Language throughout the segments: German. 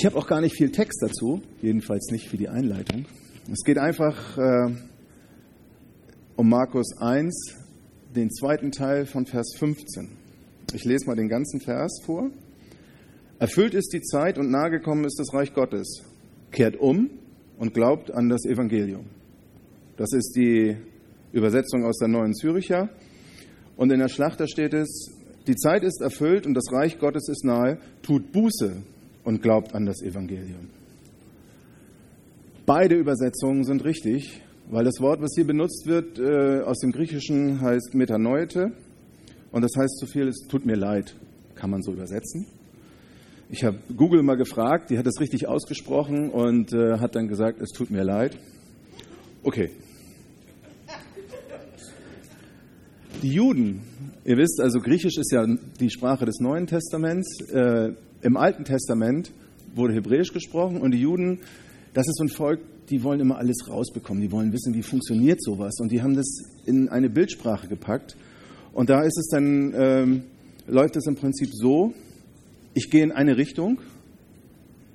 Ich habe auch gar nicht viel Text dazu, jedenfalls nicht für die Einleitung. Es geht einfach äh, um Markus 1, den zweiten Teil von Vers 15. Ich lese mal den ganzen Vers vor. Erfüllt ist die Zeit und nahegekommen ist das Reich Gottes. Kehrt um und glaubt an das Evangelium. Das ist die Übersetzung aus der Neuen Züricher. Und in der Schlachter steht es, die Zeit ist erfüllt und das Reich Gottes ist nahe. Tut Buße und glaubt an das Evangelium. Beide Übersetzungen sind richtig, weil das Wort, was hier benutzt wird, äh, aus dem Griechischen heißt Metanoete und das heißt so viel, es tut mir leid, kann man so übersetzen. Ich habe Google mal gefragt, die hat es richtig ausgesprochen und äh, hat dann gesagt, es tut mir leid. Okay. Die Juden, ihr wisst, also Griechisch ist ja die Sprache des Neuen Testaments. Äh, Im Alten Testament wurde Hebräisch gesprochen und die Juden, das ist so ein Volk, die wollen immer alles rausbekommen, die wollen wissen, wie funktioniert sowas und die haben das in eine Bildsprache gepackt. Und da ist es dann, ähm, läuft es im Prinzip so, ich gehe in eine Richtung,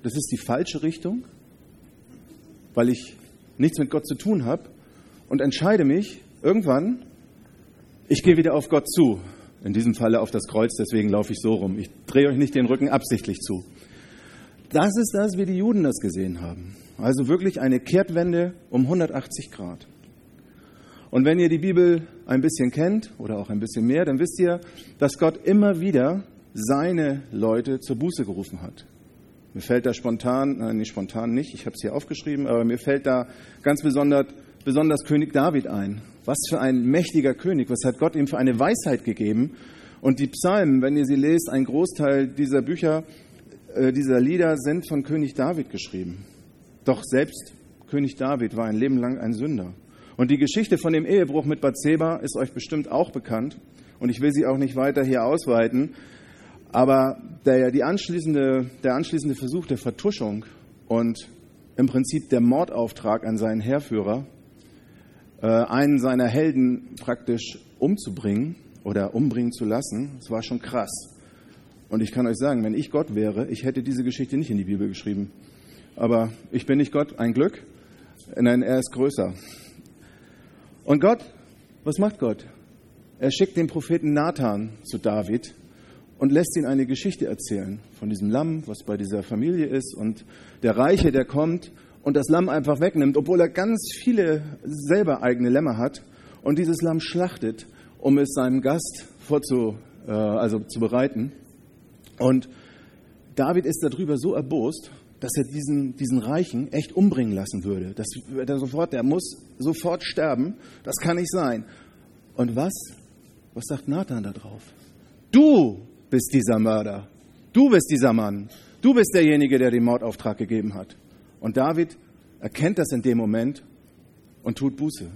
das ist die falsche Richtung, weil ich nichts mit Gott zu tun habe und entscheide mich irgendwann, ich gehe wieder auf Gott zu. In diesem Falle auf das Kreuz, deswegen laufe ich so rum. Ich drehe euch nicht den Rücken absichtlich zu. Das ist das, wie die Juden das gesehen haben. Also wirklich eine Kehrtwende um 180 Grad. Und wenn ihr die Bibel ein bisschen kennt oder auch ein bisschen mehr, dann wisst ihr, dass Gott immer wieder seine Leute zur Buße gerufen hat. Mir fällt da spontan, nein, nicht spontan nicht, ich habe es hier aufgeschrieben, aber mir fällt da ganz besonders, besonders König David ein. Was für ein mächtiger König, was hat Gott ihm für eine Weisheit gegeben? Und die Psalmen, wenn ihr sie lest, ein Großteil dieser Bücher, äh, dieser Lieder sind von König David geschrieben. Doch selbst König David war ein Leben lang ein Sünder. Und die Geschichte von dem Ehebruch mit Bathseba ist euch bestimmt auch bekannt. Und ich will sie auch nicht weiter hier ausweiten. Aber der, die anschließende, der anschließende Versuch der Vertuschung und im Prinzip der Mordauftrag an seinen Heerführer, äh, einen seiner Helden praktisch umzubringen oder umbringen zu lassen, das war schon krass. Und ich kann euch sagen, wenn ich Gott wäre, ich hätte diese Geschichte nicht in die Bibel geschrieben. Aber ich bin nicht Gott, ein Glück. Nein, er ist größer. Und Gott, was macht Gott? Er schickt den Propheten Nathan zu David und lässt ihn eine Geschichte erzählen von diesem Lamm, was bei dieser Familie ist und der Reiche, der kommt und das Lamm einfach wegnimmt, obwohl er ganz viele selber eigene Lämmer hat und dieses Lamm schlachtet, um es seinem Gast vorzu, äh, also zu bereiten. Und David ist darüber so erbost, dass er diesen, diesen Reichen echt umbringen lassen würde. Das, der, sofort, der muss sofort sterben. Das kann nicht sein. Und was? Was sagt Nathan da drauf? Du bist dieser Mörder. Du bist dieser Mann. Du bist derjenige, der den Mordauftrag gegeben hat. Und David erkennt das in dem Moment und tut Buße.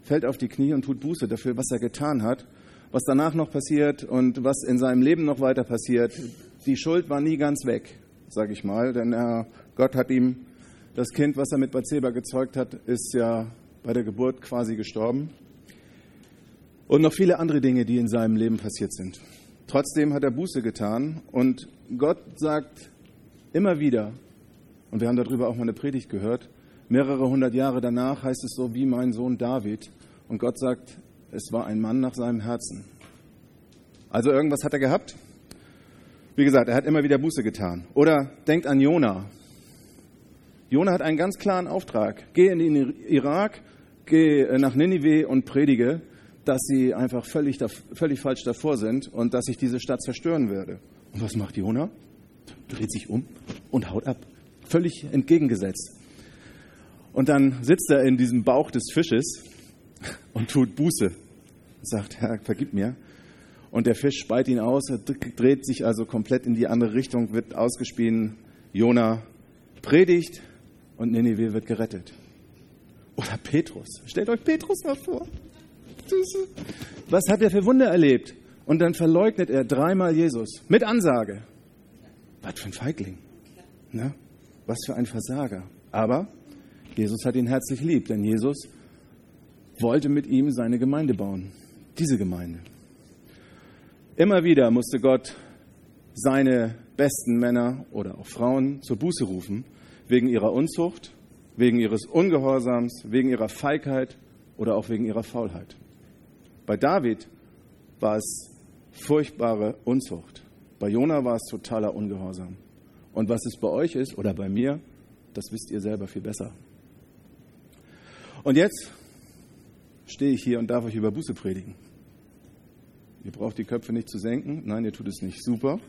Fällt auf die Knie und tut Buße dafür, was er getan hat, was danach noch passiert und was in seinem Leben noch weiter passiert. Die Schuld war nie ganz weg, sage ich mal, denn äh, Gott hat ihm das Kind, was er mit Bathseba gezeugt hat, ist ja bei der Geburt quasi gestorben. Und noch viele andere Dinge, die in seinem Leben passiert sind. Trotzdem hat er Buße getan und Gott sagt immer wieder, und wir haben darüber auch mal eine Predigt gehört, mehrere hundert Jahre danach heißt es so wie mein Sohn David. Und Gott sagt, es war ein Mann nach seinem Herzen. Also irgendwas hat er gehabt. Wie gesagt, er hat immer wieder Buße getan. Oder denkt an Jona. Jona hat einen ganz klaren Auftrag. Geh in den Irak, geh nach Ninive und predige dass sie einfach völlig, völlig falsch davor sind und dass ich diese Stadt zerstören werde. Und was macht Jona? Dreht sich um und haut ab. Völlig entgegengesetzt. Und dann sitzt er in diesem Bauch des Fisches und tut Buße. Sagt, Herr, vergib mir. Und der Fisch speit ihn aus, er dreht sich also komplett in die andere Richtung, wird ausgespien. Jona predigt und Nineveh wird gerettet. Oder Petrus. Stellt euch Petrus mal vor. Was hat er für Wunder erlebt? Und dann verleugnet er dreimal Jesus mit Ansage. Was für ein Feigling. Ne? Was für ein Versager. Aber Jesus hat ihn herzlich lieb, denn Jesus wollte mit ihm seine Gemeinde bauen. Diese Gemeinde. Immer wieder musste Gott seine besten Männer oder auch Frauen zur Buße rufen, wegen ihrer Unzucht, wegen ihres Ungehorsams, wegen ihrer Feigheit oder auch wegen ihrer Faulheit. Bei David war es furchtbare Unzucht. Bei Jona war es totaler Ungehorsam. Und was es bei euch ist oder bei mir, das wisst ihr selber viel besser. Und jetzt stehe ich hier und darf euch über Buße predigen. Ihr braucht die Köpfe nicht zu senken. Nein, ihr tut es nicht. Super.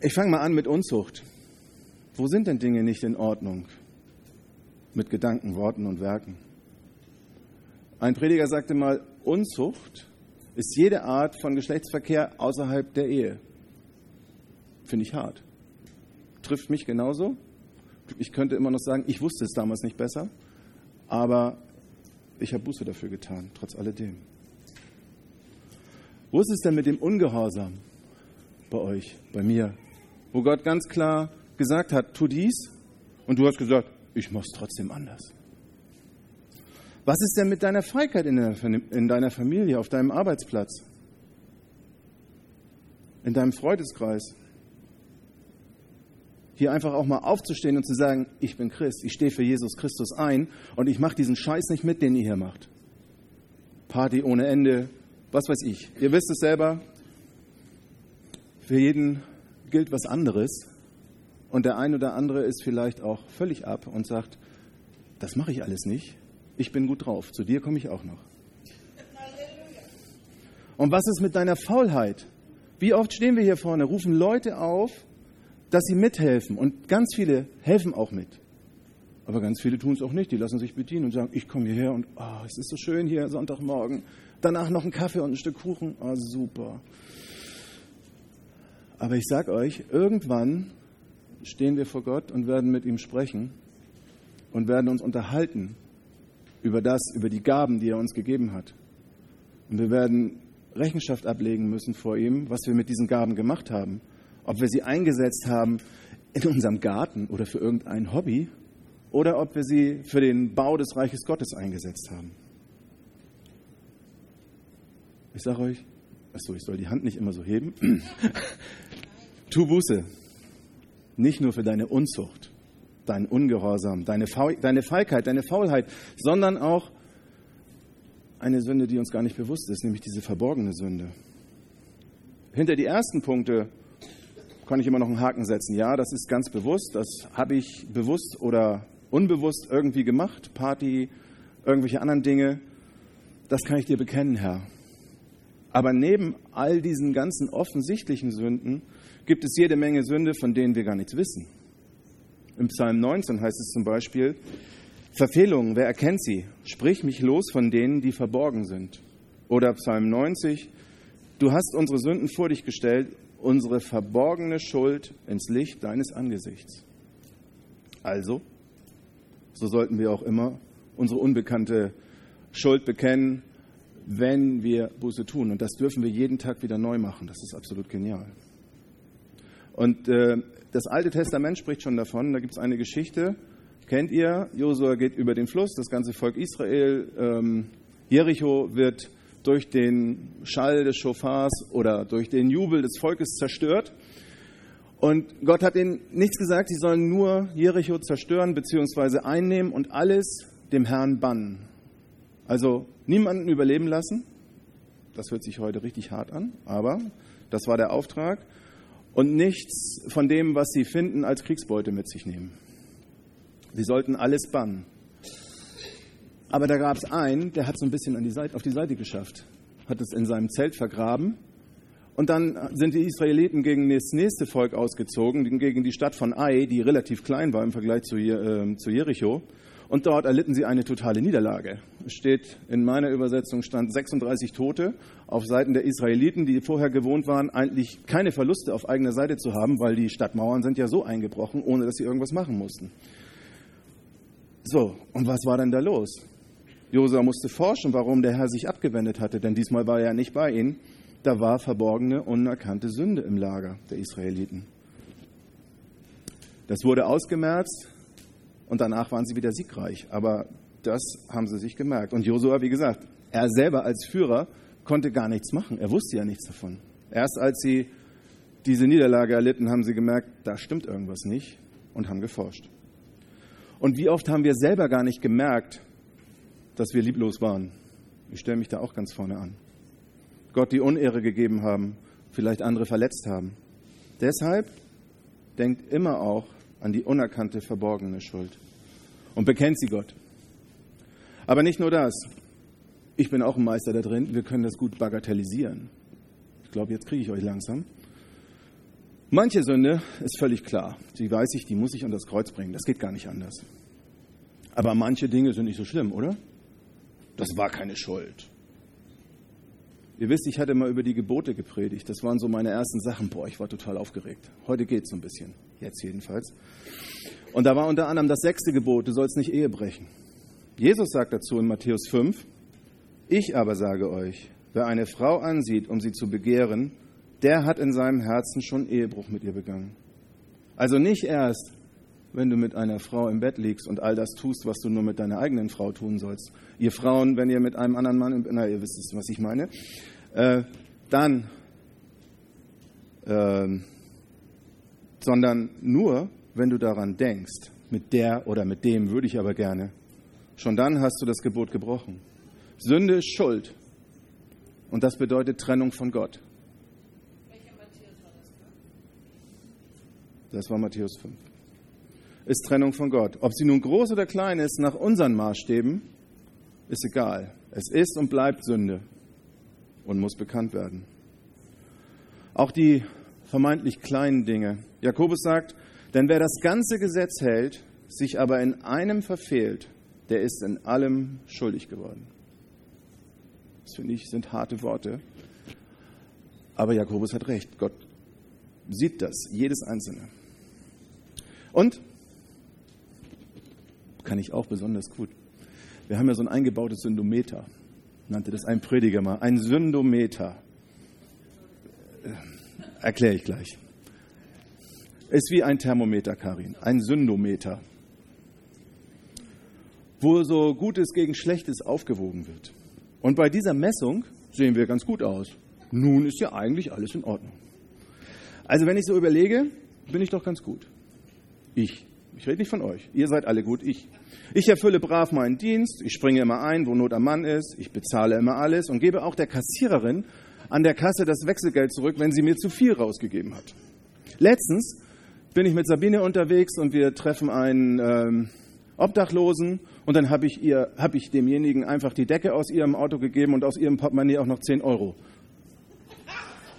Ich fange mal an mit Unzucht. Wo sind denn Dinge nicht in Ordnung? Mit Gedanken, Worten und Werken. Ein Prediger sagte mal, Unzucht ist jede Art von Geschlechtsverkehr außerhalb der Ehe. Finde ich hart. Trifft mich genauso. Ich könnte immer noch sagen, ich wusste es damals nicht besser, aber ich habe Buße dafür getan, trotz alledem. Wo ist es denn mit dem Ungehorsam bei euch, bei mir? Wo Gott ganz klar gesagt hat, tu dies und du hast gesagt, ich mache es trotzdem anders. Was ist denn mit deiner Feigheit in, in deiner Familie, auf deinem Arbeitsplatz, in deinem Freundeskreis? Hier einfach auch mal aufzustehen und zu sagen, ich bin Christ, ich stehe für Jesus Christus ein und ich mache diesen Scheiß nicht mit, den ihr hier macht. Party ohne Ende, was weiß ich. Ihr wisst es selber, für jeden gilt was anderes. Und der eine oder andere ist vielleicht auch völlig ab und sagt, das mache ich alles nicht. Ich bin gut drauf. Zu dir komme ich auch noch. Und was ist mit deiner Faulheit? Wie oft stehen wir hier vorne, rufen Leute auf, dass sie mithelfen. Und ganz viele helfen auch mit. Aber ganz viele tun es auch nicht. Die lassen sich bedienen und sagen, ich komme hierher und oh, es ist so schön hier Sonntagmorgen. Danach noch ein Kaffee und ein Stück Kuchen. Oh, super. Aber ich sage euch, irgendwann stehen wir vor Gott und werden mit ihm sprechen und werden uns unterhalten über das, über die Gaben, die er uns gegeben hat. Und wir werden Rechenschaft ablegen müssen vor ihm, was wir mit diesen Gaben gemacht haben. Ob wir sie eingesetzt haben in unserem Garten oder für irgendein Hobby oder ob wir sie für den Bau des Reiches Gottes eingesetzt haben. Ich sage euch, achso, ich soll die Hand nicht immer so heben. tu Buße. Nicht nur für deine Unzucht, deinen Ungehorsam, deine, deine Feigheit, deine Faulheit, sondern auch eine Sünde, die uns gar nicht bewusst ist, nämlich diese verborgene Sünde. Hinter die ersten Punkte kann ich immer noch einen Haken setzen. Ja, das ist ganz bewusst, das habe ich bewusst oder unbewusst irgendwie gemacht, Party, irgendwelche anderen Dinge. Das kann ich dir bekennen, Herr. Aber neben all diesen ganzen offensichtlichen Sünden gibt es jede Menge Sünde, von denen wir gar nichts wissen. Im Psalm 19 heißt es zum Beispiel, Verfehlungen, wer erkennt sie? Sprich mich los von denen, die verborgen sind. Oder Psalm 90, du hast unsere Sünden vor dich gestellt, unsere verborgene Schuld ins Licht deines Angesichts. Also, so sollten wir auch immer unsere unbekannte Schuld bekennen, wenn wir Buße tun. Und das dürfen wir jeden Tag wieder neu machen. Das ist absolut genial. Und äh, das Alte Testament spricht schon davon. Da gibt es eine Geschichte, kennt ihr? Josua geht über den Fluss, das ganze Volk Israel. Ähm, Jericho wird durch den Schall des Schofars oder durch den Jubel des Volkes zerstört. Und Gott hat ihnen nichts gesagt, sie sollen nur Jericho zerstören bzw. einnehmen und alles dem Herrn bannen. Also niemanden überleben lassen. Das hört sich heute richtig hart an, aber das war der Auftrag. Und nichts von dem, was sie finden, als Kriegsbeute mit sich nehmen. Sie sollten alles bannen. Aber da gab es einen, der hat so ein bisschen an die Seite, auf die Seite geschafft, hat es in seinem Zelt vergraben. Und dann sind die Israeliten gegen das nächste Volk ausgezogen, gegen die Stadt von Ai, die relativ klein war im Vergleich zu, äh, zu Jericho. Und dort erlitten sie eine totale Niederlage. Es steht in meiner Übersetzung stand 36 Tote auf Seiten der Israeliten, die vorher gewohnt waren, eigentlich keine Verluste auf eigener Seite zu haben, weil die Stadtmauern sind ja so eingebrochen, ohne dass sie irgendwas machen mussten. So, und was war denn da los? Josua musste forschen, warum der Herr sich abgewendet hatte, denn diesmal war er nicht bei ihnen. Da war verborgene, unerkannte Sünde im Lager der Israeliten. Das wurde ausgemerzt, und danach waren sie wieder siegreich. Aber das haben sie sich gemerkt. Und Josua, wie gesagt, er selber als Führer konnte gar nichts machen. Er wusste ja nichts davon. Erst als sie diese Niederlage erlitten, haben sie gemerkt, da stimmt irgendwas nicht und haben geforscht. Und wie oft haben wir selber gar nicht gemerkt, dass wir lieblos waren? Ich stelle mich da auch ganz vorne an. Gott die Unehre gegeben haben, vielleicht andere verletzt haben. Deshalb denkt immer auch an die unerkannte, verborgene Schuld und bekennt sie Gott. Aber nicht nur das. Ich bin auch ein Meister da drin. Wir können das gut bagatellisieren. Ich glaube, jetzt kriege ich euch langsam. Manche Sünde ist völlig klar. Die weiß ich, die muss ich an das Kreuz bringen. Das geht gar nicht anders. Aber manche Dinge sind nicht so schlimm, oder? Das war keine Schuld. Ihr wisst, ich hatte mal über die Gebote gepredigt. Das waren so meine ersten Sachen. Boah, ich war total aufgeregt. Heute geht es so ein bisschen. Jetzt jedenfalls. Und da war unter anderem das sechste Gebot, du sollst nicht Ehe brechen. Jesus sagt dazu in Matthäus 5, ich aber sage euch, wer eine Frau ansieht, um sie zu begehren, der hat in seinem Herzen schon Ehebruch mit ihr begangen. Also nicht erst, wenn du mit einer Frau im Bett liegst und all das tust, was du nur mit deiner eigenen Frau tun sollst. Ihr Frauen, wenn ihr mit einem anderen Mann, na, ihr wisst es, was ich meine, äh, dann, äh, sondern nur, wenn du daran denkst, mit der oder mit dem würde ich aber gerne, schon dann hast du das Gebot gebrochen. Sünde ist Schuld. Und das bedeutet Trennung von Gott. Das war Matthäus 5. Ist Trennung von Gott. Ob sie nun groß oder klein ist, nach unseren Maßstäben, ist egal. Es ist und bleibt Sünde und muss bekannt werden. Auch die vermeintlich kleinen Dinge. Jakobus sagt, denn wer das ganze Gesetz hält, sich aber in einem verfehlt, der ist in allem schuldig geworden. Das finde ich sind harte Worte. Aber Jakobus hat recht. Gott sieht das, jedes einzelne. Und kann ich auch besonders gut. Wir haben ja so ein eingebautes Syndometer, nannte das ein Prediger mal. Ein Syndometer. Äh, Erkläre ich gleich. Ist wie ein Thermometer, Karin, ein Syndometer, wo so Gutes gegen Schlechtes aufgewogen wird. Und bei dieser Messung sehen wir ganz gut aus. Nun ist ja eigentlich alles in Ordnung. Also wenn ich so überlege, bin ich doch ganz gut. Ich. Ich rede nicht von euch. Ihr seid alle gut. Ich. Ich erfülle brav meinen Dienst. Ich springe immer ein, wo Not am Mann ist. Ich bezahle immer alles und gebe auch der Kassiererin an der Kasse das Wechselgeld zurück, wenn sie mir zu viel rausgegeben hat. Letztens bin ich mit Sabine unterwegs und wir treffen einen ähm, Obdachlosen und dann habe ich, hab ich demjenigen einfach die Decke aus ihrem Auto gegeben und aus ihrem Portemonnaie auch noch 10 Euro.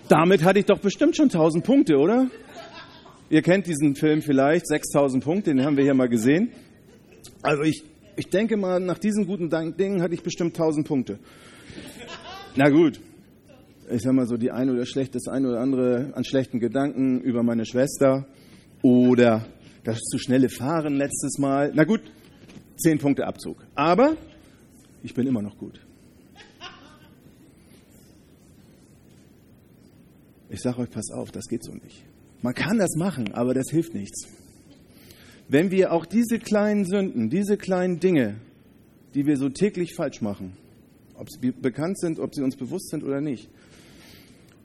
Damit hatte ich doch bestimmt schon 1000 Punkte, oder? Ihr kennt diesen Film vielleicht, 6000 Punkte, den haben wir hier mal gesehen. Also ich, ich denke mal, nach diesen guten Dingen hatte ich bestimmt 1000 Punkte. Na gut, ich sag mal so, die eine oder schlecht, das eine oder andere an schlechten Gedanken über meine Schwester oder das zu schnelle Fahren letztes Mal. Na gut, 10 Punkte Abzug. Aber ich bin immer noch gut. Ich sage euch, pass auf, das geht so nicht. Man kann das machen, aber das hilft nichts. Wenn wir auch diese kleinen Sünden, diese kleinen Dinge, die wir so täglich falsch machen, ob sie bekannt sind, ob sie uns bewusst sind oder nicht,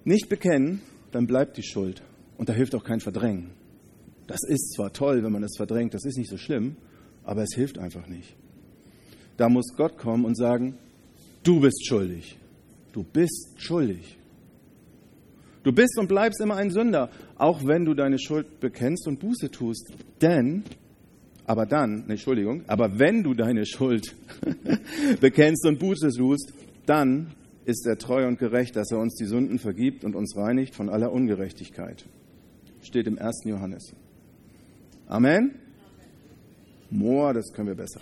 nicht bekennen, dann bleibt die Schuld. Und da hilft auch kein Verdrängen. Das ist zwar toll, wenn man das verdrängt, das ist nicht so schlimm, aber es hilft einfach nicht. Da muss Gott kommen und sagen, du bist schuldig. Du bist schuldig. Du bist und bleibst immer ein Sünder, auch wenn du deine Schuld bekennst und Buße tust. Denn, aber dann, Entschuldigung, aber wenn du deine Schuld bekennst und Buße tust, dann ist er treu und gerecht, dass er uns die Sünden vergibt und uns reinigt von aller Ungerechtigkeit. Steht im 1. Johannes. Amen? Moa, das können wir besser.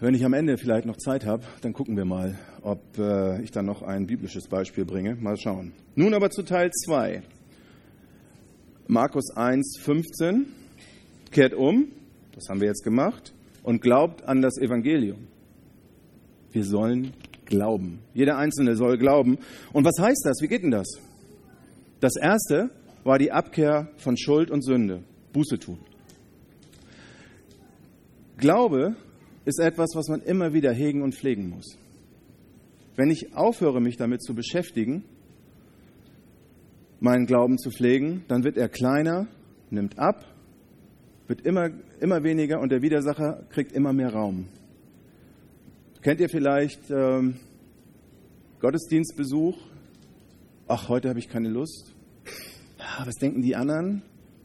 Wenn ich am Ende vielleicht noch Zeit habe, dann gucken wir mal, ob äh, ich dann noch ein biblisches Beispiel bringe. Mal schauen. Nun aber zu Teil 2. Markus 1, 15. Kehrt um, das haben wir jetzt gemacht, und glaubt an das Evangelium. Wir sollen glauben. Jeder Einzelne soll glauben. Und was heißt das? Wie geht denn das? Das erste war die Abkehr von Schuld und Sünde. Buße tun. Glaube ist etwas, was man immer wieder hegen und pflegen muss. Wenn ich aufhöre, mich damit zu beschäftigen, meinen Glauben zu pflegen, dann wird er kleiner, nimmt ab, wird immer, immer weniger und der Widersacher kriegt immer mehr Raum. Kennt ihr vielleicht ähm, Gottesdienstbesuch? Ach, heute habe ich keine Lust. Ja, was denken die anderen?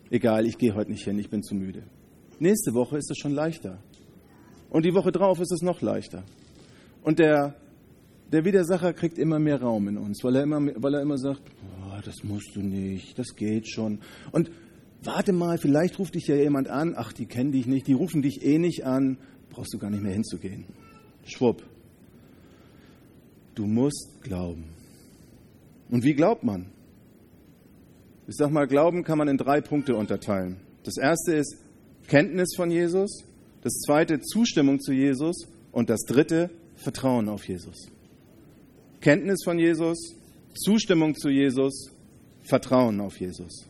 Egal, ich gehe heute nicht hin, ich bin zu müde. Nächste Woche ist es schon leichter. Und die Woche drauf ist es noch leichter. Und der, der Widersacher kriegt immer mehr Raum in uns, weil er immer, weil er immer sagt, oh, das musst du nicht, das geht schon. Und warte mal, vielleicht ruft dich ja jemand an, ach, die kennen dich nicht, die rufen dich eh nicht an, brauchst du gar nicht mehr hinzugehen. Schwupp. Du musst glauben. Und wie glaubt man? Ich sag mal, Glauben kann man in drei Punkte unterteilen. Das erste ist Kenntnis von Jesus, das zweite Zustimmung zu Jesus und das dritte Vertrauen auf Jesus. Kenntnis von Jesus, Zustimmung zu Jesus, Vertrauen auf Jesus.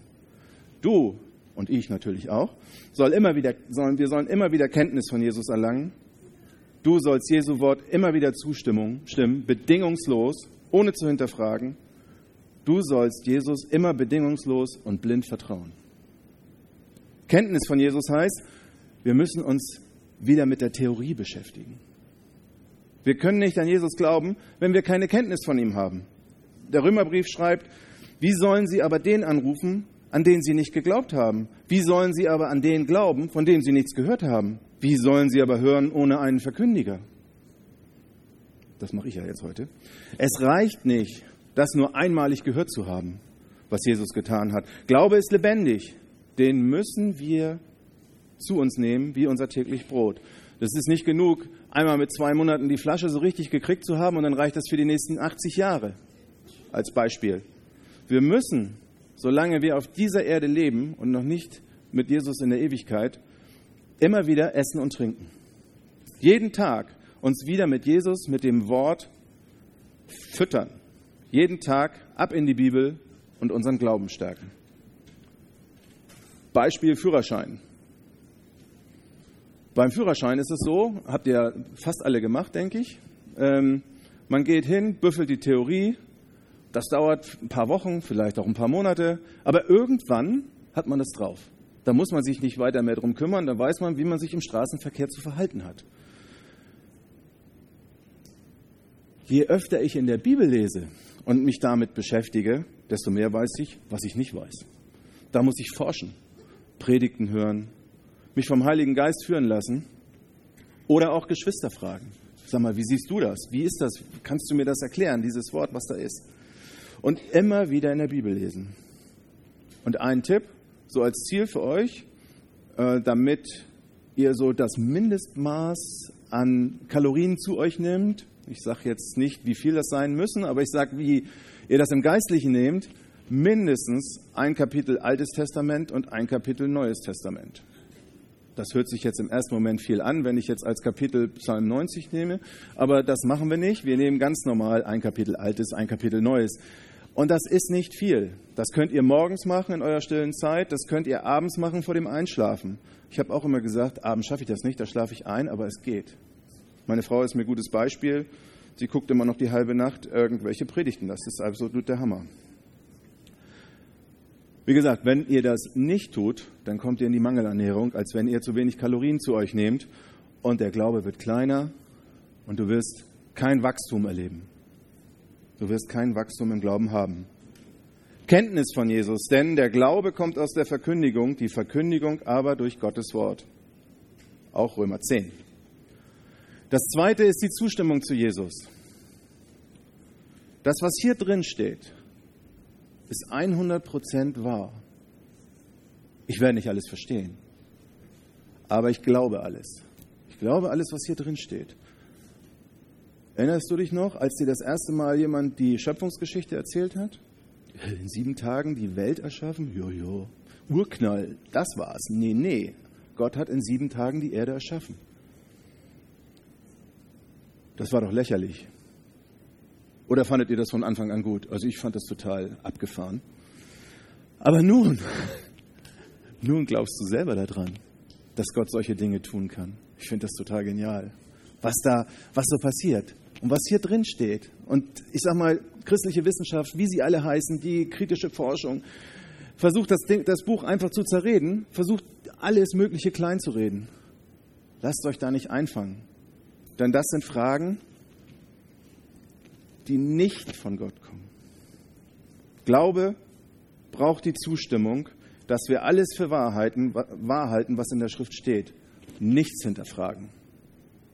Du und ich natürlich auch, soll immer wieder, sollen, wir sollen immer wieder Kenntnis von Jesus erlangen. Du sollst Jesu Wort immer wieder Zustimmung stimmen, bedingungslos, ohne zu hinterfragen. Du sollst Jesus immer bedingungslos und blind vertrauen. Kenntnis von Jesus heißt, wir müssen uns wieder mit der Theorie beschäftigen. Wir können nicht an Jesus glauben, wenn wir keine Kenntnis von ihm haben. Der Römerbrief schreibt, wie sollen sie aber den anrufen, an den sie nicht geglaubt haben? Wie sollen sie aber an den glauben, von dem sie nichts gehört haben? Wie sollen sie aber hören ohne einen Verkündiger? Das mache ich ja jetzt heute. Es reicht nicht, das nur einmalig gehört zu haben, was Jesus getan hat. Glaube ist lebendig. Den müssen wir zu uns nehmen, wie unser täglich Brot. Das ist nicht genug, einmal mit zwei Monaten die Flasche so richtig gekriegt zu haben und dann reicht das für die nächsten 80 Jahre. Als Beispiel. Wir müssen, solange wir auf dieser Erde leben und noch nicht mit Jesus in der Ewigkeit, immer wieder essen und trinken. Jeden Tag uns wieder mit Jesus, mit dem Wort füttern. Jeden Tag ab in die Bibel und unseren Glauben stärken. Beispiel Führerschein. Beim Führerschein ist es so, habt ihr fast alle gemacht, denke ich. Ähm, man geht hin, büffelt die Theorie. Das dauert ein paar Wochen, vielleicht auch ein paar Monate. Aber irgendwann hat man es drauf. Da muss man sich nicht weiter mehr drum kümmern. Da weiß man, wie man sich im Straßenverkehr zu verhalten hat. Je öfter ich in der Bibel lese, und mich damit beschäftige, desto mehr weiß ich, was ich nicht weiß. Da muss ich forschen, Predigten hören, mich vom Heiligen Geist führen lassen oder auch Geschwister fragen. Sag mal, wie siehst du das? Wie ist das? Kannst du mir das erklären, dieses Wort, was da ist? Und immer wieder in der Bibel lesen. Und ein Tipp, so als Ziel für euch, äh, damit ihr so das Mindestmaß an Kalorien zu euch nehmt, ich sage jetzt nicht, wie viel das sein müssen, aber ich sage, wie ihr das im Geistlichen nehmt, mindestens ein Kapitel Altes Testament und ein Kapitel Neues Testament. Das hört sich jetzt im ersten Moment viel an, wenn ich jetzt als Kapitel Psalm 90 nehme, aber das machen wir nicht. Wir nehmen ganz normal ein Kapitel Altes, ein Kapitel Neues. Und das ist nicht viel. Das könnt ihr morgens machen in eurer stillen Zeit, das könnt ihr abends machen vor dem Einschlafen. Ich habe auch immer gesagt, abends schaffe ich das nicht, da schlafe ich ein, aber es geht. Meine Frau ist mir ein gutes Beispiel. Sie guckt immer noch die halbe Nacht irgendwelche Predigten. Das ist absolut der Hammer. Wie gesagt, wenn ihr das nicht tut, dann kommt ihr in die Mangelernährung, als wenn ihr zu wenig Kalorien zu euch nehmt und der Glaube wird kleiner und du wirst kein Wachstum erleben. Du wirst kein Wachstum im Glauben haben. Kenntnis von Jesus, denn der Glaube kommt aus der Verkündigung, die Verkündigung aber durch Gottes Wort. Auch Römer 10. Das zweite ist die Zustimmung zu Jesus. Das, was hier drin steht, ist 100% wahr. Ich werde nicht alles verstehen, aber ich glaube alles. Ich glaube alles, was hier drin steht. Erinnerst du dich noch, als dir das erste Mal jemand die Schöpfungsgeschichte erzählt hat? In sieben Tagen die Welt erschaffen? Jojo. Urknall, das war's. Nee, nee. Gott hat in sieben Tagen die Erde erschaffen. Das war doch lächerlich. Oder fandet ihr das von Anfang an gut? Also ich fand das total abgefahren. Aber nun, nun glaubst du selber daran, dass Gott solche Dinge tun kann. Ich finde das total genial. Was da, was so passiert. Und was hier drin steht, und ich sage mal, christliche Wissenschaft, wie sie alle heißen, die kritische Forschung, versucht das, das Buch einfach zu zerreden, versucht alles Mögliche klein zu reden. Lasst euch da nicht einfangen. Denn das sind Fragen, die nicht von Gott kommen. Glaube braucht die Zustimmung, dass wir alles für Wahrheiten, wahr halten, was in der Schrift steht. Nichts hinterfragen.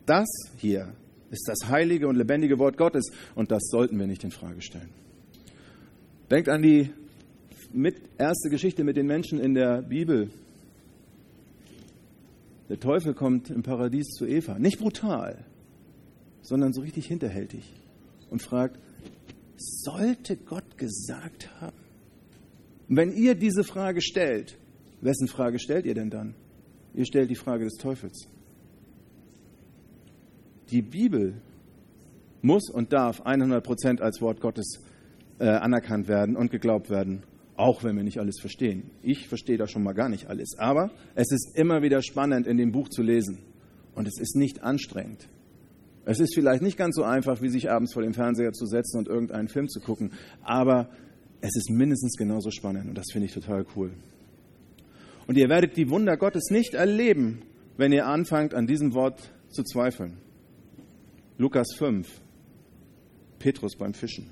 Das hier ist das heilige und lebendige Wort Gottes und das sollten wir nicht in Frage stellen. Denkt an die mit, erste Geschichte mit den Menschen in der Bibel. Der Teufel kommt im Paradies zu Eva. Nicht brutal, sondern so richtig hinterhältig und fragt, sollte Gott gesagt haben? Und wenn ihr diese Frage stellt, wessen Frage stellt ihr denn dann? Ihr stellt die Frage des Teufels. Die Bibel muss und darf 100 Prozent als Wort Gottes äh, anerkannt werden und geglaubt werden, auch wenn wir nicht alles verstehen. Ich verstehe da schon mal gar nicht alles. Aber es ist immer wieder spannend, in dem Buch zu lesen. Und es ist nicht anstrengend. Es ist vielleicht nicht ganz so einfach, wie sich abends vor dem Fernseher zu setzen und irgendeinen Film zu gucken, aber es ist mindestens genauso spannend und das finde ich total cool. Und ihr werdet die Wunder Gottes nicht erleben, wenn ihr anfangt, an diesem Wort zu zweifeln. Lukas 5, Petrus beim Fischen.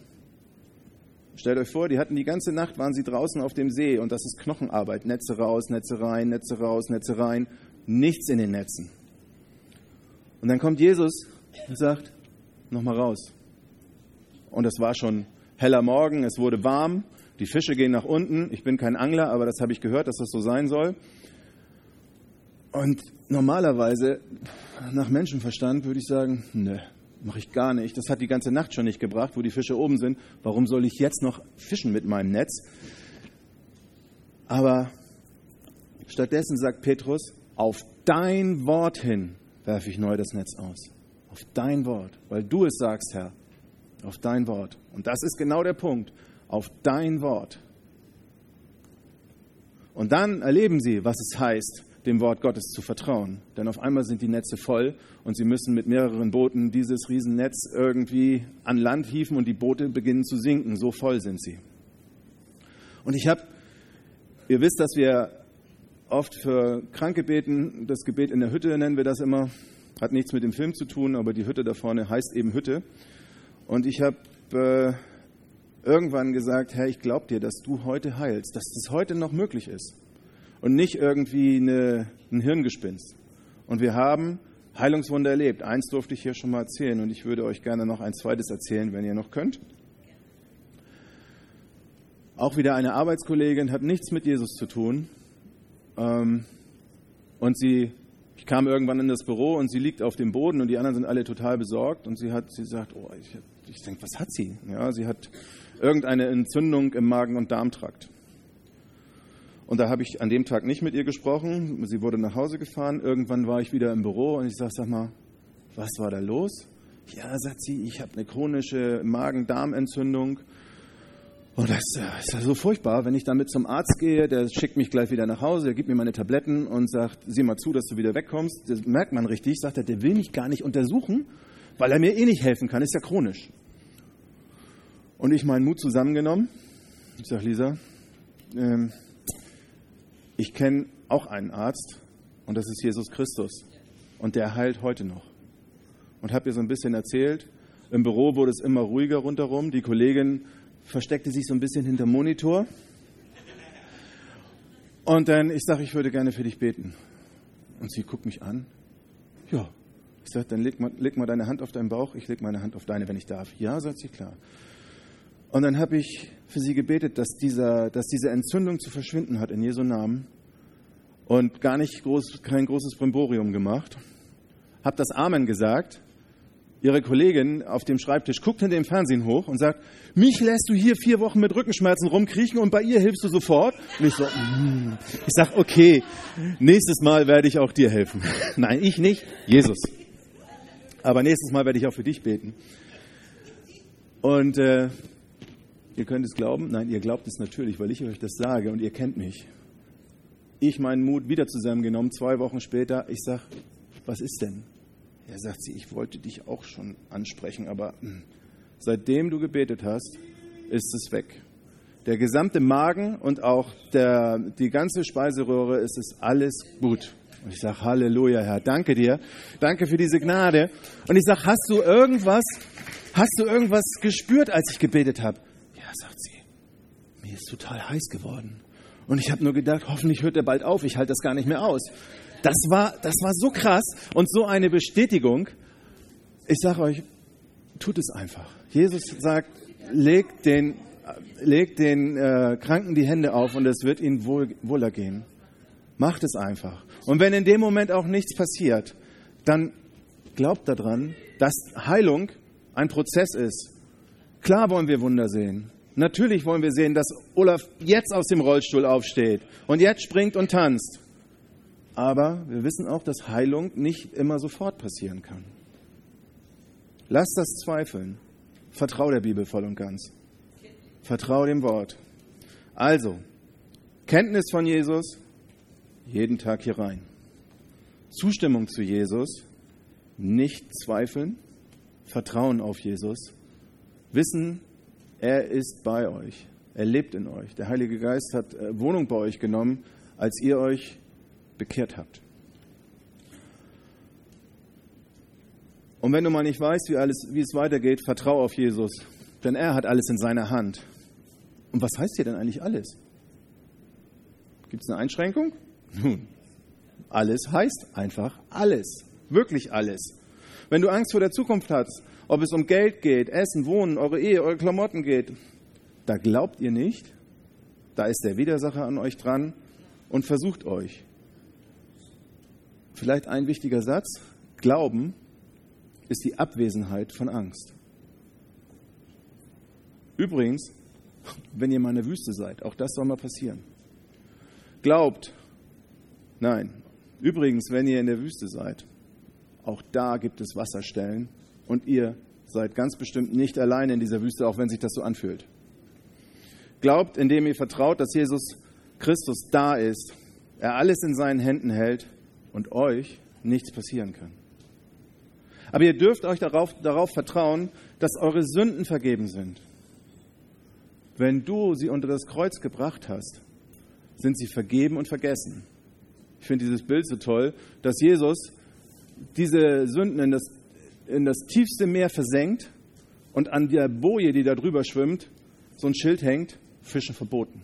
Stellt euch vor, die hatten die ganze Nacht, waren sie draußen auf dem See und das ist Knochenarbeit. Netze raus, Netze rein, Netze raus, Netze rein. Nichts in den Netzen. Und dann kommt Jesus und sagt, nochmal raus. Und es war schon heller Morgen, es wurde warm, die Fische gehen nach unten. Ich bin kein Angler, aber das habe ich gehört, dass das so sein soll. Und normalerweise, nach Menschenverstand, würde ich sagen, ne, mache ich gar nicht. Das hat die ganze Nacht schon nicht gebracht, wo die Fische oben sind. Warum soll ich jetzt noch fischen mit meinem Netz? Aber stattdessen sagt Petrus, auf dein Wort hin werfe ich neu das Netz aus. Auf dein Wort, weil du es sagst, Herr. Auf dein Wort. Und das ist genau der Punkt. Auf dein Wort. Und dann erleben sie, was es heißt, dem Wort Gottes zu vertrauen. Denn auf einmal sind die Netze voll und sie müssen mit mehreren Booten dieses Riesennetz irgendwie an Land hieven und die Boote beginnen zu sinken. So voll sind sie. Und ich habe, ihr wisst, dass wir oft für Kranke beten. Das Gebet in der Hütte nennen wir das immer. Hat nichts mit dem Film zu tun, aber die Hütte da vorne heißt eben Hütte. Und ich habe äh, irgendwann gesagt, Herr, ich glaube dir, dass du heute heilst, dass das heute noch möglich ist. Und nicht irgendwie eine, ein Hirngespinst. Und wir haben Heilungswunder erlebt. Eins durfte ich hier schon mal erzählen und ich würde euch gerne noch ein zweites erzählen, wenn ihr noch könnt. Auch wieder eine Arbeitskollegin hat nichts mit Jesus zu tun. Ähm, und sie ich kam irgendwann in das Büro und sie liegt auf dem Boden und die anderen sind alle total besorgt und sie hat, sie sagt, oh, ich, ich denke, was hat sie? Ja, sie hat irgendeine Entzündung im Magen- und Darmtrakt. Und da habe ich an dem Tag nicht mit ihr gesprochen. Sie wurde nach Hause gefahren. Irgendwann war ich wieder im Büro und ich sage, sag mal, was war da los? Ja, sagt sie, ich habe eine chronische Magen-Darm-Entzündung und das ist ja so furchtbar, wenn ich damit zum Arzt gehe, der schickt mich gleich wieder nach Hause, der gibt mir meine Tabletten und sagt, sieh mal zu, dass du wieder wegkommst. Das merkt man richtig, sagt er, der will mich gar nicht untersuchen, weil er mir eh nicht helfen kann, ist ja chronisch. Und ich meinen Mut zusammengenommen. Ich sage, Lisa, ähm, ich kenne auch einen Arzt und das ist Jesus Christus. Und der heilt heute noch. Und habe ihr so ein bisschen erzählt. Im Büro wurde es immer ruhiger rundherum. Die Kollegin versteckte sich so ein bisschen hinter Monitor. Und dann, ich sage, ich würde gerne für dich beten. Und sie guckt mich an. Ja. Ich sage, dann leg mal, leg mal deine Hand auf deinen Bauch, ich leg meine Hand auf deine, wenn ich darf. Ja, sagt sie, klar. Und dann habe ich für sie gebetet, dass, dieser, dass diese Entzündung zu verschwinden hat in Jesu Namen. Und gar nicht groß, kein großes Brimborium gemacht. Habe das Amen gesagt ihre Kollegin auf dem Schreibtisch guckt hinter dem Fernsehen hoch und sagt, mich lässt du hier vier Wochen mit Rückenschmerzen rumkriechen und bei ihr hilfst du sofort. Und ich so, mm. ich sag, okay, nächstes Mal werde ich auch dir helfen. Nein, ich nicht, Jesus. Aber nächstes Mal werde ich auch für dich beten. Und äh, ihr könnt es glauben, nein, ihr glaubt es natürlich, weil ich euch das sage und ihr kennt mich. Ich meinen Mut wieder zusammengenommen, zwei Wochen später, ich sag, was ist denn? Er sagt sie, ich wollte dich auch schon ansprechen, aber hm, seitdem du gebetet hast, ist es weg. Der gesamte Magen und auch der, die ganze Speiseröhre, es ist alles gut. Und ich sage, Halleluja, Herr, danke dir. Danke für diese Gnade. Und ich sage, hast du irgendwas, hast du irgendwas gespürt, als ich gebetet habe? Ja, sagt sie, mir ist total heiß geworden. Und ich habe nur gedacht, hoffentlich hört er bald auf, ich halte das gar nicht mehr aus. Das war, das war so krass und so eine Bestätigung. Ich sage euch, tut es einfach. Jesus sagt, legt den, legt den äh, Kranken die Hände auf und es wird ihnen wohl, wohler gehen. Macht es einfach. Und wenn in dem Moment auch nichts passiert, dann glaubt daran, dass Heilung ein Prozess ist. Klar wollen wir Wunder sehen. Natürlich wollen wir sehen, dass Olaf jetzt aus dem Rollstuhl aufsteht und jetzt springt und tanzt. Aber wir wissen auch, dass Heilung nicht immer sofort passieren kann. Lass das zweifeln. Vertrau der Bibel voll und ganz. Vertrau dem Wort. Also, Kenntnis von Jesus, jeden Tag hier rein. Zustimmung zu Jesus, nicht zweifeln, Vertrauen auf Jesus, wissen, er ist bei euch, er lebt in euch. Der Heilige Geist hat äh, Wohnung bei euch genommen, als ihr euch bekehrt habt. Und wenn du mal nicht weißt, wie, alles, wie es weitergeht, vertrau auf Jesus, denn er hat alles in seiner Hand. Und was heißt hier denn eigentlich alles? Gibt es eine Einschränkung? Nun, alles heißt einfach alles. Wirklich alles. Wenn du Angst vor der Zukunft hast, ob es um Geld geht, Essen, Wohnen, eure Ehe, eure Klamotten geht, da glaubt ihr nicht, da ist der Widersacher an euch dran und versucht euch. Vielleicht ein wichtiger Satz. Glauben ist die Abwesenheit von Angst. Übrigens, wenn ihr mal in der Wüste seid, auch das soll mal passieren. Glaubt, nein, übrigens, wenn ihr in der Wüste seid, auch da gibt es Wasserstellen und ihr seid ganz bestimmt nicht alleine in dieser Wüste, auch wenn sich das so anfühlt. Glaubt, indem ihr vertraut, dass Jesus Christus da ist, er alles in seinen Händen hält und euch nichts passieren kann. Aber ihr dürft euch darauf, darauf vertrauen, dass eure Sünden vergeben sind. Wenn du sie unter das Kreuz gebracht hast, sind sie vergeben und vergessen. Ich finde dieses Bild so toll, dass Jesus diese Sünden in das, in das tiefste Meer versenkt und an der Boje, die da drüber schwimmt, so ein Schild hängt, Fischen verboten.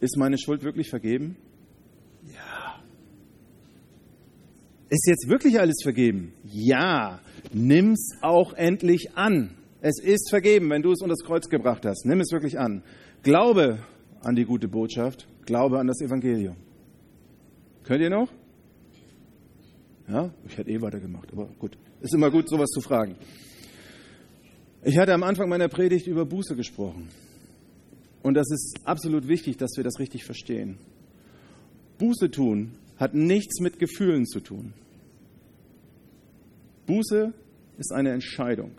Ist meine Schuld wirklich vergeben? Ist jetzt wirklich alles vergeben? Ja. Nimm's auch endlich an. Es ist vergeben, wenn du es unter das Kreuz gebracht hast. Nimm es wirklich an. Glaube an die gute Botschaft. Glaube an das Evangelium. Könnt ihr noch? Ja, ich hätte eh weitergemacht, aber gut. Ist immer gut, sowas zu fragen. Ich hatte am Anfang meiner Predigt über Buße gesprochen. Und das ist absolut wichtig, dass wir das richtig verstehen. Buße tun hat nichts mit Gefühlen zu tun. Buße ist eine Entscheidung.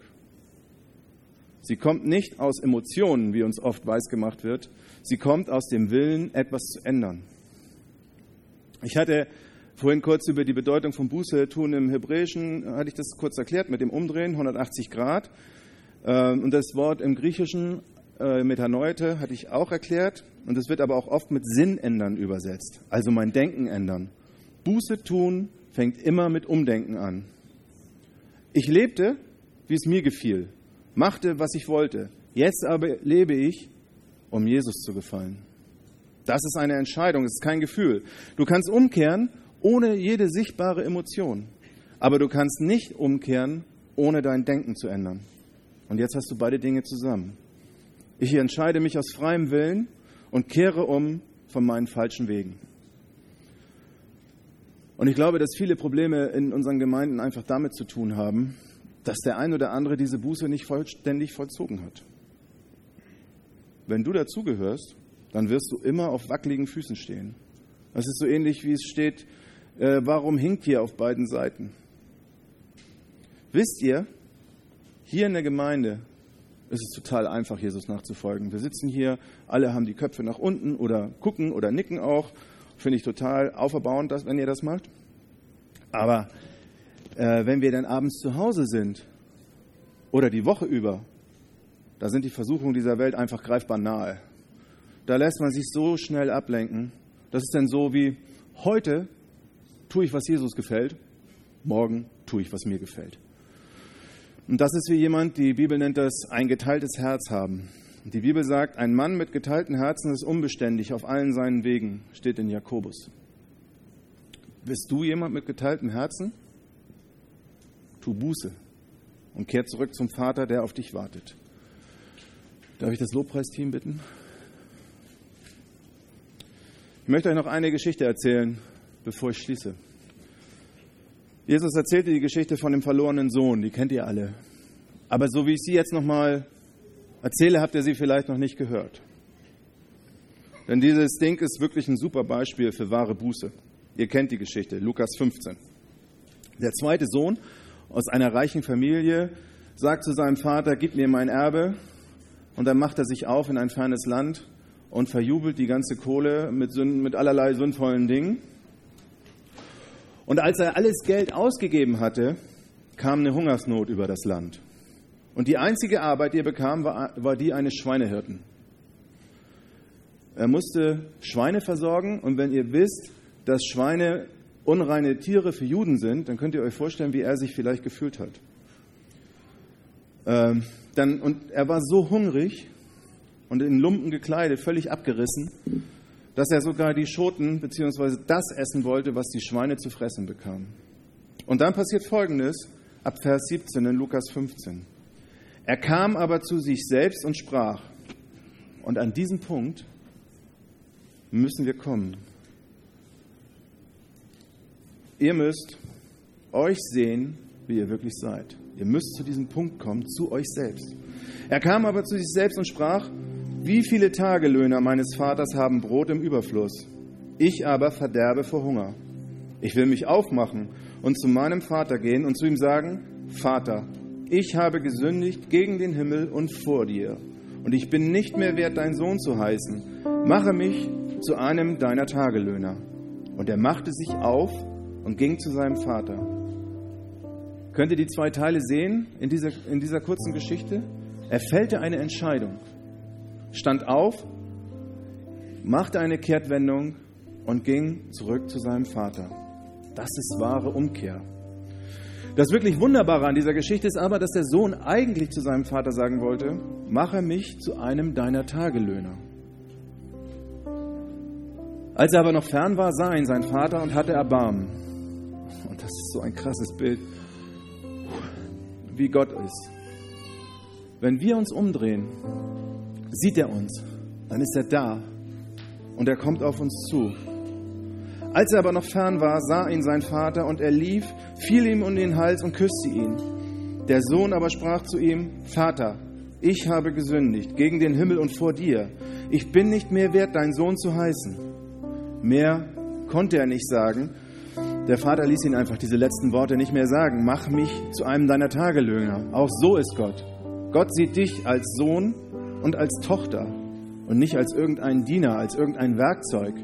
Sie kommt nicht aus Emotionen, wie uns oft weisgemacht wird. Sie kommt aus dem Willen, etwas zu ändern. Ich hatte vorhin kurz über die Bedeutung von Buße tun im Hebräischen, hatte ich das kurz erklärt mit dem Umdrehen, 180 Grad. Ähm, und das Wort im Griechischen äh, Metanoite hatte ich auch erklärt. Und es wird aber auch oft mit Sinn ändern übersetzt, also mein Denken ändern. Buße tun fängt immer mit Umdenken an. Ich lebte, wie es mir gefiel, machte, was ich wollte. Jetzt aber lebe ich, um Jesus zu gefallen. Das ist eine Entscheidung, es ist kein Gefühl. Du kannst umkehren ohne jede sichtbare Emotion, aber du kannst nicht umkehren, ohne dein Denken zu ändern. Und jetzt hast du beide Dinge zusammen. Ich entscheide mich aus freiem Willen und kehre um von meinen falschen Wegen. Und ich glaube, dass viele Probleme in unseren Gemeinden einfach damit zu tun haben, dass der ein oder andere diese Buße nicht vollständig vollzogen hat. Wenn du dazugehörst, dann wirst du immer auf wackeligen Füßen stehen. Das ist so ähnlich, wie es steht, äh, warum hinkt ihr auf beiden Seiten? Wisst ihr, hier in der Gemeinde es ist total einfach, Jesus nachzufolgen. Wir sitzen hier, alle haben die Köpfe nach unten oder gucken oder nicken auch. Finde ich total auferbauend, dass, wenn ihr das macht. Aber äh, wenn wir dann abends zu Hause sind oder die Woche über, da sind die Versuchungen dieser Welt einfach greifbar nahe. Da lässt man sich so schnell ablenken. Das ist dann so wie heute tue ich, was Jesus gefällt, morgen tue ich, was mir gefällt. Und das ist wie jemand, die Bibel nennt das ein geteiltes Herz haben. Die Bibel sagt, ein Mann mit geteilten Herzen ist unbeständig auf allen seinen Wegen, steht in Jakobus. Bist du jemand mit geteiltem Herzen? Tu Buße und kehr zurück zum Vater, der auf dich wartet. Darf ich das Lobpreisteam bitten? Ich möchte euch noch eine Geschichte erzählen, bevor ich schließe. Jesus erzählte die Geschichte von dem verlorenen Sohn, die kennt ihr alle. Aber so wie ich sie jetzt nochmal erzähle, habt ihr sie vielleicht noch nicht gehört. Denn dieses Ding ist wirklich ein super Beispiel für wahre Buße. Ihr kennt die Geschichte, Lukas 15. Der zweite Sohn aus einer reichen Familie sagt zu seinem Vater, gib mir mein Erbe. Und dann macht er sich auf in ein fernes Land und verjubelt die ganze Kohle mit, mit allerlei sündvollen Dingen. Und als er alles Geld ausgegeben hatte, kam eine Hungersnot über das Land. Und die einzige Arbeit, die er bekam, war, war die eines Schweinehirten. Er musste Schweine versorgen und wenn ihr wisst, dass Schweine unreine Tiere für Juden sind, dann könnt ihr euch vorstellen, wie er sich vielleicht gefühlt hat. Ähm, dann, und er war so hungrig und in Lumpen gekleidet, völlig abgerissen, dass er sogar die Schoten bzw. das essen wollte, was die Schweine zu fressen bekamen. Und dann passiert Folgendes ab Vers 17 in Lukas 15. Er kam aber zu sich selbst und sprach, und an diesem Punkt müssen wir kommen. Ihr müsst euch sehen, wie ihr wirklich seid. Ihr müsst zu diesem Punkt kommen, zu euch selbst. Er kam aber zu sich selbst und sprach, wie viele Tagelöhner meines Vaters haben Brot im Überfluss? Ich aber verderbe vor Hunger. Ich will mich aufmachen und zu meinem Vater gehen und zu ihm sagen, Vater, ich habe gesündigt gegen den Himmel und vor dir, und ich bin nicht mehr wert, dein Sohn zu heißen. Mache mich zu einem deiner Tagelöhner. Und er machte sich auf und ging zu seinem Vater. Könnt ihr die zwei Teile sehen in dieser, in dieser kurzen Geschichte? Er fällte eine Entscheidung stand auf, machte eine Kehrtwendung und ging zurück zu seinem Vater. Das ist wahre Umkehr. Das wirklich Wunderbare an dieser Geschichte ist aber, dass der Sohn eigentlich zu seinem Vater sagen wollte, mache mich zu einem deiner Tagelöhner. Als er aber noch fern war, sah ihn sein Vater und hatte Erbarmen. Und das ist so ein krasses Bild, wie Gott ist. Wenn wir uns umdrehen sieht er uns, dann ist er da und er kommt auf uns zu. Als er aber noch fern war, sah ihn sein Vater und er lief, fiel ihm um den Hals und küsste ihn. Der Sohn aber sprach zu ihm, Vater, ich habe gesündigt gegen den Himmel und vor dir. Ich bin nicht mehr wert, dein Sohn zu heißen. Mehr konnte er nicht sagen. Der Vater ließ ihn einfach diese letzten Worte nicht mehr sagen. Mach mich zu einem deiner Tagelöhner. Auch so ist Gott. Gott sieht dich als Sohn und als Tochter und nicht als irgendein Diener, als irgendein Werkzeug.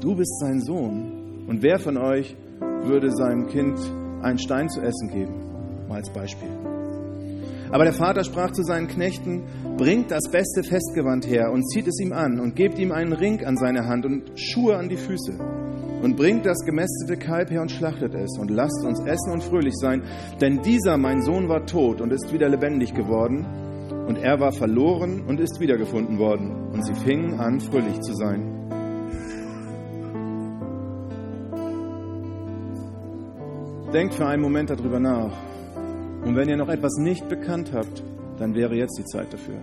Du bist sein Sohn. Und wer von euch würde seinem Kind einen Stein zu essen geben? Mal als Beispiel. Aber der Vater sprach zu seinen Knechten, bringt das beste Festgewand her und zieht es ihm an und gebt ihm einen Ring an seine Hand und Schuhe an die Füße. Und bringt das gemästete Kalb her und schlachtet es und lasst uns essen und fröhlich sein, denn dieser, mein Sohn, war tot und ist wieder lebendig geworden und er war verloren und ist wiedergefunden worden. Und sie fingen an, fröhlich zu sein. Denkt für einen Moment darüber nach. Und wenn ihr noch etwas nicht bekannt habt, dann wäre jetzt die Zeit dafür.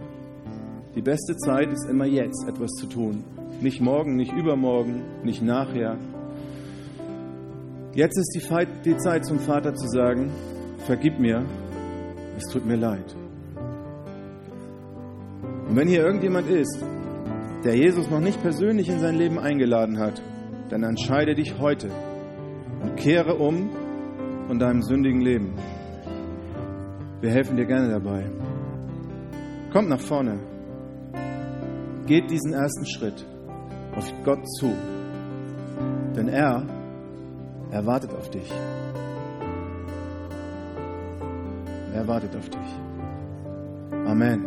Die beste Zeit ist immer jetzt, etwas zu tun. Nicht morgen, nicht übermorgen, nicht nachher. Jetzt ist die Zeit zum Vater zu sagen, vergib mir, es tut mir leid. Und wenn hier irgendjemand ist, der Jesus noch nicht persönlich in sein Leben eingeladen hat, dann entscheide dich heute und kehre um von deinem sündigen Leben. Wir helfen dir gerne dabei. Kommt nach vorne. Geht diesen ersten Schritt auf Gott zu. Denn er, Er wartet auf dich. Er wartet auf dich. Amen.